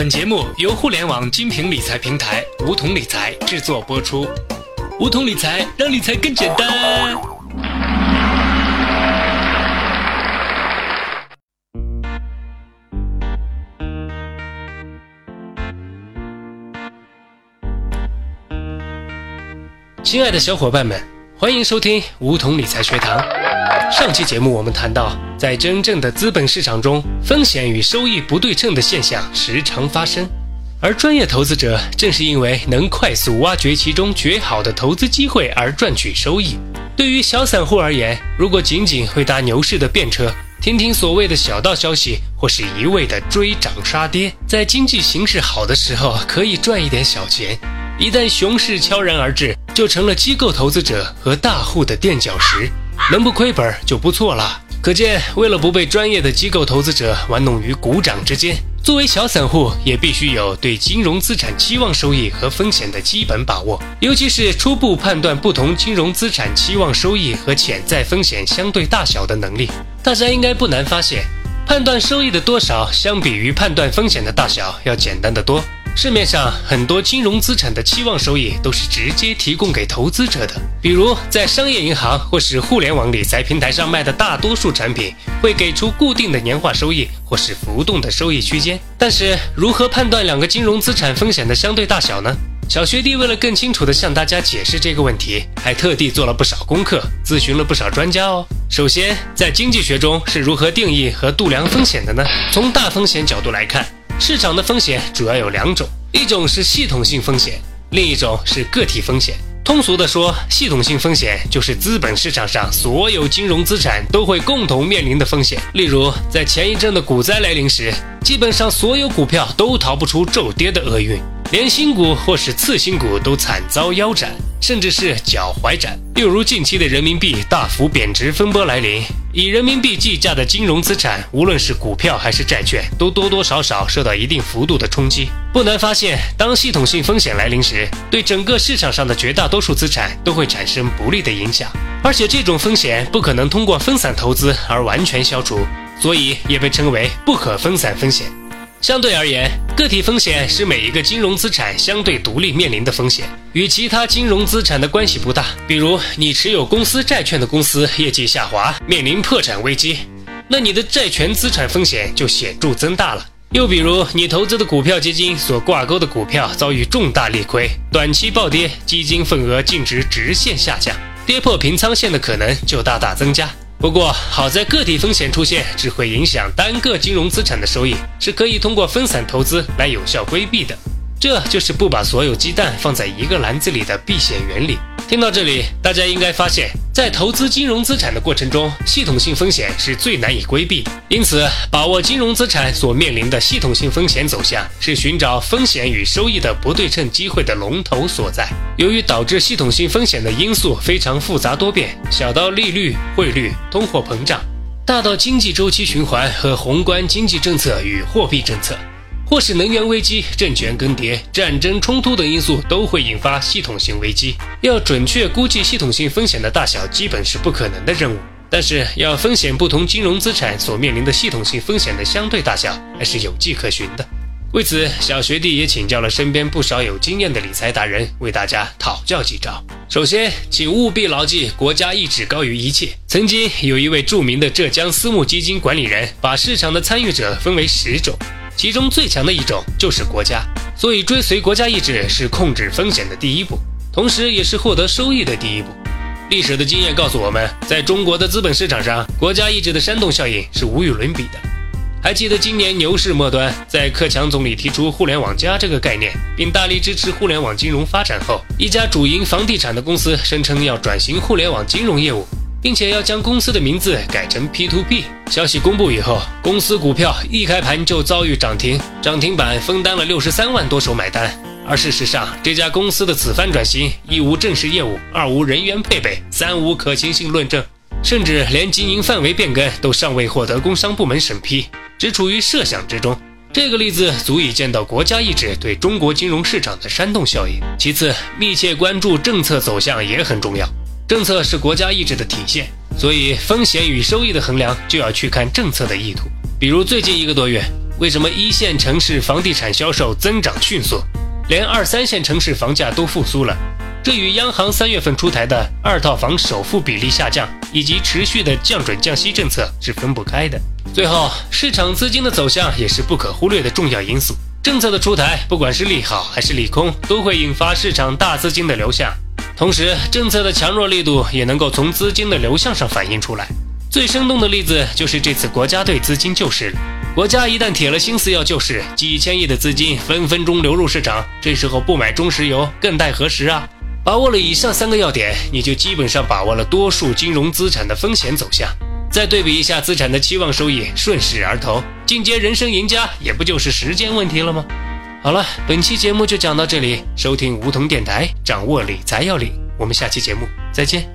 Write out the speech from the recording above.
本节目由互联网金平理财平台梧桐理财制作播出。梧桐理财让理财更简单。亲爱的小伙伴们，欢迎收听梧桐理财学堂。上期节目我们谈到，在真正的资本市场中，风险与收益不对称的现象时常发生，而专业投资者正是因为能快速挖掘其中绝好的投资机会而赚取收益。对于小散户而言，如果仅仅会搭牛市的便车，听听所谓的小道消息，或是一味的追涨杀跌，在经济形势好的时候可以赚一点小钱，一旦熊市悄然而至，就成了机构投资者和大户的垫脚石。能不亏本就不错了。可见，为了不被专业的机构投资者玩弄于股掌之间，作为小散户也必须有对金融资产期望收益和风险的基本把握，尤其是初步判断不同金融资产期望收益和潜在风险相对大小的能力。大家应该不难发现，判断收益的多少，相比于判断风险的大小要简单得多。市面上很多金融资产的期望收益都是直接提供给投资者的，比如在商业银行或是互联网理财平台上卖的大多数产品会给出固定的年化收益或是浮动的收益区间。但是如何判断两个金融资产风险的相对大小呢？小学弟为了更清楚地向大家解释这个问题，还特地做了不少功课，咨询了不少专家哦。首先，在经济学中是如何定义和度量风险的呢？从大风险角度来看。市场的风险主要有两种，一种是系统性风险，另一种是个体风险。通俗的说，系统性风险就是资本市场上所有金融资产都会共同面临的风险。例如，在前一阵的股灾来临时，基本上所有股票都逃不出骤跌的厄运，连新股或是次新股都惨遭腰斩。甚至是脚踝斩。又如近期的人民币大幅贬值风波来临，以人民币计价的金融资产，无论是股票还是债券，都多多少少受到一定幅度的冲击。不难发现，当系统性风险来临时，对整个市场上的绝大多数资产都会产生不利的影响，而且这种风险不可能通过分散投资而完全消除，所以也被称为不可分散风险。相对而言，个体风险是每一个金融资产相对独立面临的风险，与其他金融资产的关系不大。比如，你持有公司债券的公司业绩下滑，面临破产危机，那你的债权资产风险就显著增大了。又比如，你投资的股票基金所挂钩的股票遭遇重大利亏，短期暴跌，基金份额净值直线下降，跌破平仓线的可能就大大增加。不过，好在个体风险出现只会影响单个金融资产的收益，是可以通过分散投资来有效规避的。这就是不把所有鸡蛋放在一个篮子里的避险原理。听到这里，大家应该发现，在投资金融资产的过程中，系统性风险是最难以规避。因此，把握金融资产所面临的系统性风险走向，是寻找风险与收益的不对称机会的龙头所在。由于导致系统性风险的因素非常复杂多变，小到利率、汇率、通货膨胀，大到经济周期循环和宏观经济政策与货币政策。或是能源危机、政权更迭、战争冲突等因素都会引发系统性危机。要准确估计系统性风险的大小，基本是不可能的任务。但是，要风险不同金融资产所面临的系统性风险的相对大小，还是有迹可循的。为此，小学弟也请教了身边不少有经验的理财达人，为大家讨教几招。首先，请务必牢记国家意志高于一切。曾经有一位著名的浙江私募基金管理人，把市场的参与者分为十种。其中最强的一种就是国家，所以追随国家意志是控制风险的第一步，同时也是获得收益的第一步。历史的经验告诉我们，在中国的资本市场上，国家意志的煽动效应是无与伦比的。还记得今年牛市末端，在克强总理提出“互联网加”这个概念，并大力支持互联网金融发展后，一家主营房地产的公司声称要转型互联网金融业务。并且要将公司的名字改成 P to P。消息公布以后，公司股票一开盘就遭遇涨停，涨停板分担了六十三万多手买单。而事实上，这家公司的此番转型，一无正式业务，二无人员配备，三无可行性论证，甚至连经营范围变更都尚未获得工商部门审批，只处于设想之中。这个例子足以见到国家意志对中国金融市场的煽动效应。其次，密切关注政策走向也很重要。政策是国家意志的体现，所以风险与收益的衡量就要去看政策的意图。比如最近一个多月，为什么一线城市房地产销售增长迅速，连二三线城市房价都复苏了？这与央行三月份出台的二套房首付比例下降以及持续的降准降息政策是分不开的。最后，市场资金的走向也是不可忽略的重要因素。政策的出台，不管是利好还是利空，都会引发市场大资金的流向。同时，政策的强弱力度也能够从资金的流向上反映出来。最生动的例子就是这次国家队资金救市。国家一旦铁了心思要救市，几千亿的资金分分钟流入市场，这时候不买中石油更待何时啊？把握了以上三个要点，你就基本上把握了多数金融资产的风险走向。再对比一下资产的期望收益，顺势而投，进阶人生赢家，也不就是时间问题了吗？好了，本期节目就讲到这里。收听梧桐电台，掌握理财要领。我们下期节目再见。